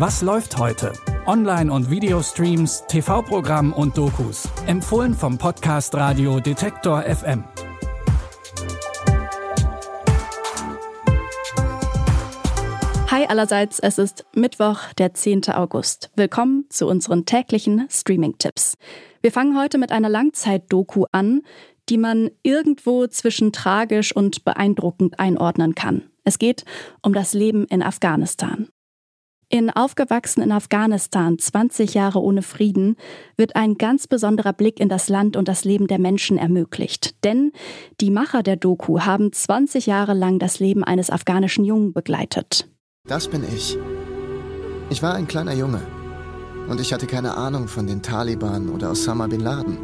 Was läuft heute? Online- und Videostreams, TV-Programm und Dokus. Empfohlen vom Podcast Radio Detektor FM. Hi allerseits, es ist Mittwoch, der 10. August. Willkommen zu unseren täglichen Streaming-Tipps. Wir fangen heute mit einer Langzeit-Doku an, die man irgendwo zwischen tragisch und beeindruckend einordnen kann. Es geht um das Leben in Afghanistan. In Aufgewachsen in Afghanistan, 20 Jahre ohne Frieden, wird ein ganz besonderer Blick in das Land und das Leben der Menschen ermöglicht. Denn die Macher der Doku haben 20 Jahre lang das Leben eines afghanischen Jungen begleitet. Das bin ich. Ich war ein kleiner Junge. Und ich hatte keine Ahnung von den Taliban oder Osama bin Laden.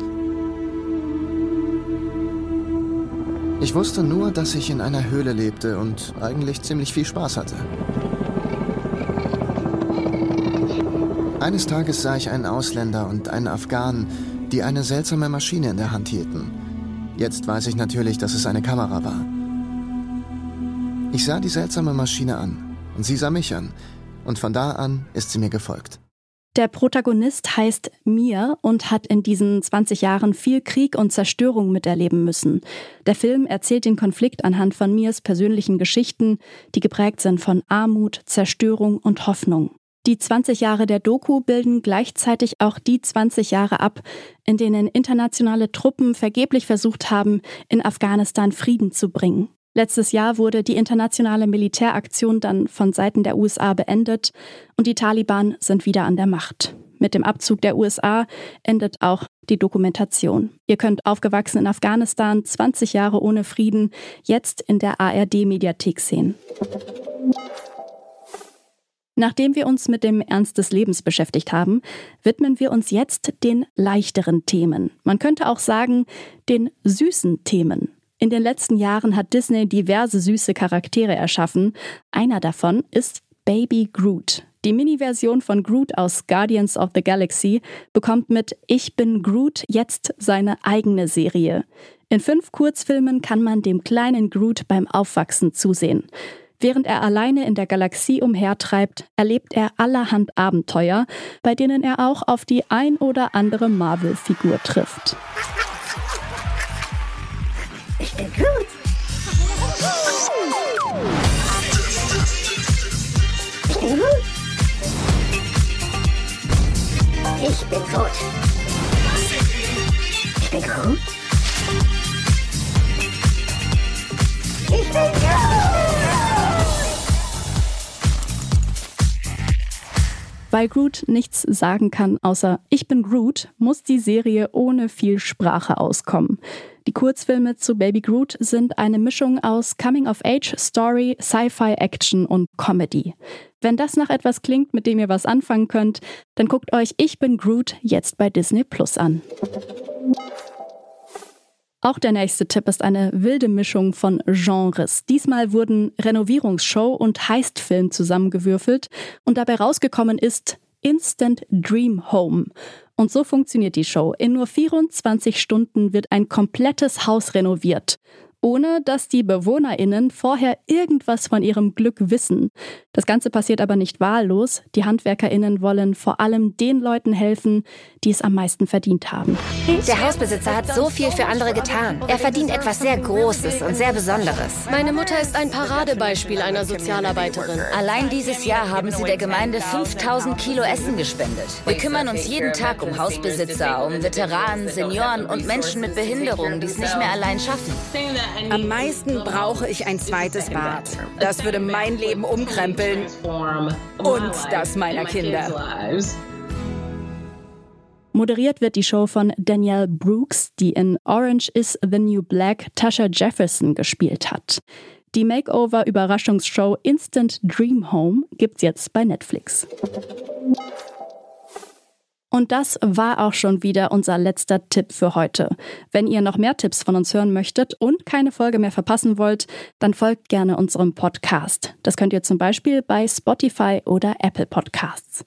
Ich wusste nur, dass ich in einer Höhle lebte und eigentlich ziemlich viel Spaß hatte. Eines Tages sah ich einen Ausländer und einen Afghanen, die eine seltsame Maschine in der Hand hielten. Jetzt weiß ich natürlich, dass es eine Kamera war. Ich sah die seltsame Maschine an und sie sah mich an. Und von da an ist sie mir gefolgt. Der Protagonist heißt Mir und hat in diesen 20 Jahren viel Krieg und Zerstörung miterleben müssen. Der Film erzählt den Konflikt anhand von Mirs persönlichen Geschichten, die geprägt sind von Armut, Zerstörung und Hoffnung. Die 20 Jahre der Doku bilden gleichzeitig auch die 20 Jahre ab, in denen internationale Truppen vergeblich versucht haben, in Afghanistan Frieden zu bringen. Letztes Jahr wurde die internationale Militäraktion dann von Seiten der USA beendet und die Taliban sind wieder an der Macht. Mit dem Abzug der USA endet auch die Dokumentation. Ihr könnt aufgewachsen in Afghanistan, 20 Jahre ohne Frieden, jetzt in der ARD-Mediathek sehen. Nachdem wir uns mit dem Ernst des Lebens beschäftigt haben, widmen wir uns jetzt den leichteren Themen. Man könnte auch sagen, den süßen Themen. In den letzten Jahren hat Disney diverse süße Charaktere erschaffen. Einer davon ist Baby Groot. Die Mini-Version von Groot aus Guardians of the Galaxy bekommt mit Ich bin Groot jetzt seine eigene Serie. In fünf Kurzfilmen kann man dem kleinen Groot beim Aufwachsen zusehen. Während er alleine in der Galaxie umhertreibt, erlebt er allerhand Abenteuer, bei denen er auch auf die ein oder andere Marvel-Figur trifft. Ich bin gut. Ich bin gut. Ich bin gut. Ich bin gut. Weil Groot nichts sagen kann außer Ich bin Groot, muss die Serie ohne viel Sprache auskommen. Die Kurzfilme zu Baby Groot sind eine Mischung aus Coming-of-Age-Story, Sci-Fi-Action und Comedy. Wenn das nach etwas klingt, mit dem ihr was anfangen könnt, dann guckt euch Ich bin Groot jetzt bei Disney Plus an. Auch der nächste Tipp ist eine wilde Mischung von Genres. Diesmal wurden Renovierungsshow und Heistfilm zusammengewürfelt und dabei rausgekommen ist Instant Dream Home. Und so funktioniert die Show. In nur 24 Stunden wird ein komplettes Haus renoviert ohne dass die BewohnerInnen vorher irgendwas von ihrem Glück wissen. Das Ganze passiert aber nicht wahllos. Die HandwerkerInnen wollen vor allem den Leuten helfen, die es am meisten verdient haben. Der Hausbesitzer hat so viel für andere getan. Er verdient etwas sehr Großes und sehr Besonderes. Meine Mutter ist ein Paradebeispiel einer Sozialarbeiterin. Allein dieses Jahr haben sie der Gemeinde 5000 Kilo Essen gespendet. Wir kümmern uns jeden Tag um Hausbesitzer, um Veteranen, Senioren und Menschen mit Behinderungen, die es nicht mehr allein schaffen. Am meisten brauche ich ein zweites Bad. Das würde mein Leben umkrempeln und das meiner Kinder. Moderiert wird die Show von Danielle Brooks, die in Orange is the New Black Tasha Jefferson gespielt hat. Die Makeover-Überraschungsshow Instant Dream Home gibt's jetzt bei Netflix. Und das war auch schon wieder unser letzter Tipp für heute. Wenn ihr noch mehr Tipps von uns hören möchtet und keine Folge mehr verpassen wollt, dann folgt gerne unserem Podcast. Das könnt ihr zum Beispiel bei Spotify oder Apple Podcasts.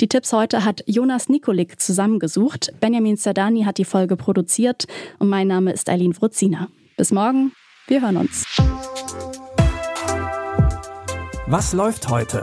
Die Tipps heute hat Jonas Nikolik zusammengesucht. Benjamin Zerdani hat die Folge produziert und mein Name ist Eileen Wruzina. Bis morgen, wir hören uns. Was läuft heute?